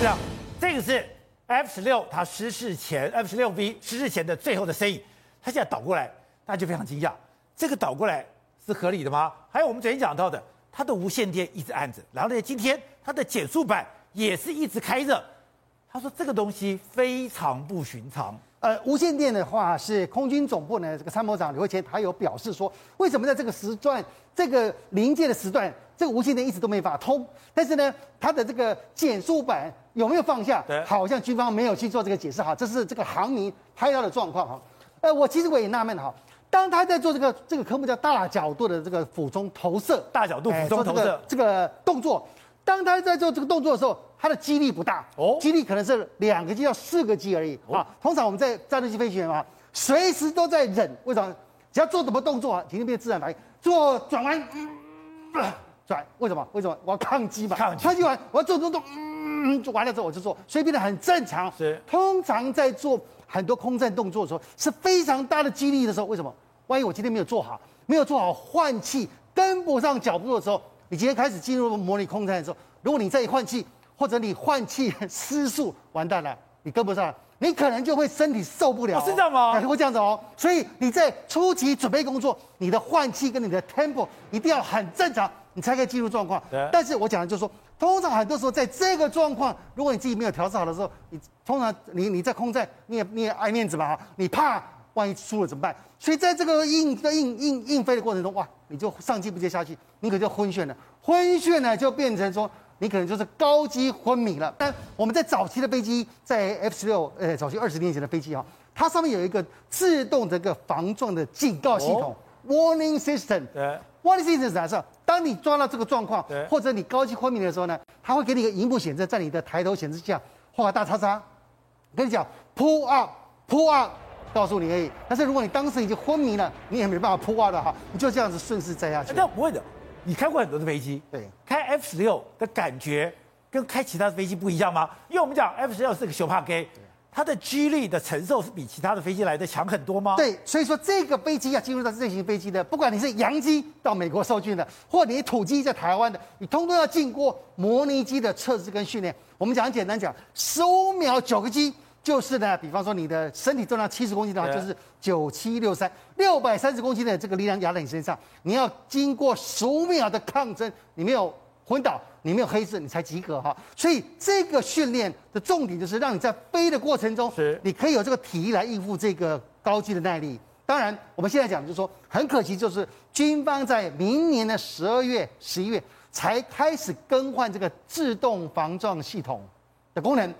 是啊，这个是 F 十六它失事前 F 十六 V 失事前的最后的身影，它现在倒过来，大家就非常惊讶，这个倒过来是合理的吗？还有我们昨天讲到的，它的无线电一直按着，然后呢，今天它的减速板也是一直开着，他说这个东西非常不寻常。呃，无线电的话是空军总部呢，这个参谋长刘慧谦他有表示说，为什么在这个时段，这个临界的时段，这个无线电一直都没法通？但是呢，它的这个减速板有没有放下？对，好像军方没有去做这个解释哈，这是这个航迷拍到的状况哈。呃，我其实我也纳闷哈，当他在做这个这个科目叫大角度的这个俯冲投射，大角度俯冲投射这个动作。当他在做这个动作的时候，他的机力不大哦，机力可能是两个 G 到四个 G 而已啊。通常我们在战斗机飞行员啊，随时都在忍，为什么？只要做什么动作啊，体内变自然反应。做转弯，嗯，转，为什么？为什么？我要抗击嘛，抗击完我要做动作，嗯，做完了之后我就做，所以变得很正常。是，通常在做很多空战动作的时候，是非常大的激励的时候，为什么？万一我今天没有做好，没有做好换气，跟不上脚步的时候。你今天开始进入模拟空战的时候，如果你再一换气，或者你换气失速，完蛋了，你跟不上，你可能就会身体受不了、哦。是这样吗？会这样子哦。所以你在初期准备工作，你的换气跟你的 tempo 一定要很正常，你才可以进入状况。对。但是我讲的就是说，通常很多时候在这个状况，如果你自己没有调试好的时候，你通常你你在空战，你也你也爱面子嘛，你怕万一输了怎么办？所以在这个硬硬硬硬飞的过程中，哇！你就上气不接下气，你可就昏眩了。昏眩呢，就变成说你可能就是高级昏迷了。但我们在早期的飞机，在 F 十六，呃，早期二十年前的飞机哈，它上面有一个自动的一个防撞的警告系统、哦、，warning system。对，warning system 是什么？当你抓到这个状况，对或者你高级昏迷的时候呢，它会给你一个荧幕显示，在你的抬头显示下画个大叉叉，跟你讲 pull up，pull up。告诉你而已，但是如果你当时已经昏迷了，你也没办法扑啊的哈，你就这样子顺势摘下去。那不会的，你开过很多的飞机，对，开 F 十六的感觉跟开其他的飞机不一样吗？因为我们讲 F 十六是个小怕 K，它的 G 力的承受是比其他的飞机来的强很多吗？对，所以说这个飞机要进入到这型飞机的，不管你是洋机到美国受训的，或你土机在台湾的，你通通要经过模拟机的测试跟训练。我们讲很简单讲，十五秒九个 G。就是呢，比方说你的身体重量七十公斤的话，就是九七六三六百三十公斤的这个力量压在你身上，你要经过十五秒的抗争，你没有昏倒，你没有黑字，你才及格哈。所以这个训练的重点就是让你在飞的过程中，是你可以有这个体力来应付这个高机的耐力。当然，我们现在讲就是说，很可惜就是军方在明年的十二月、十一月才开始更换这个自动防撞系统的功能。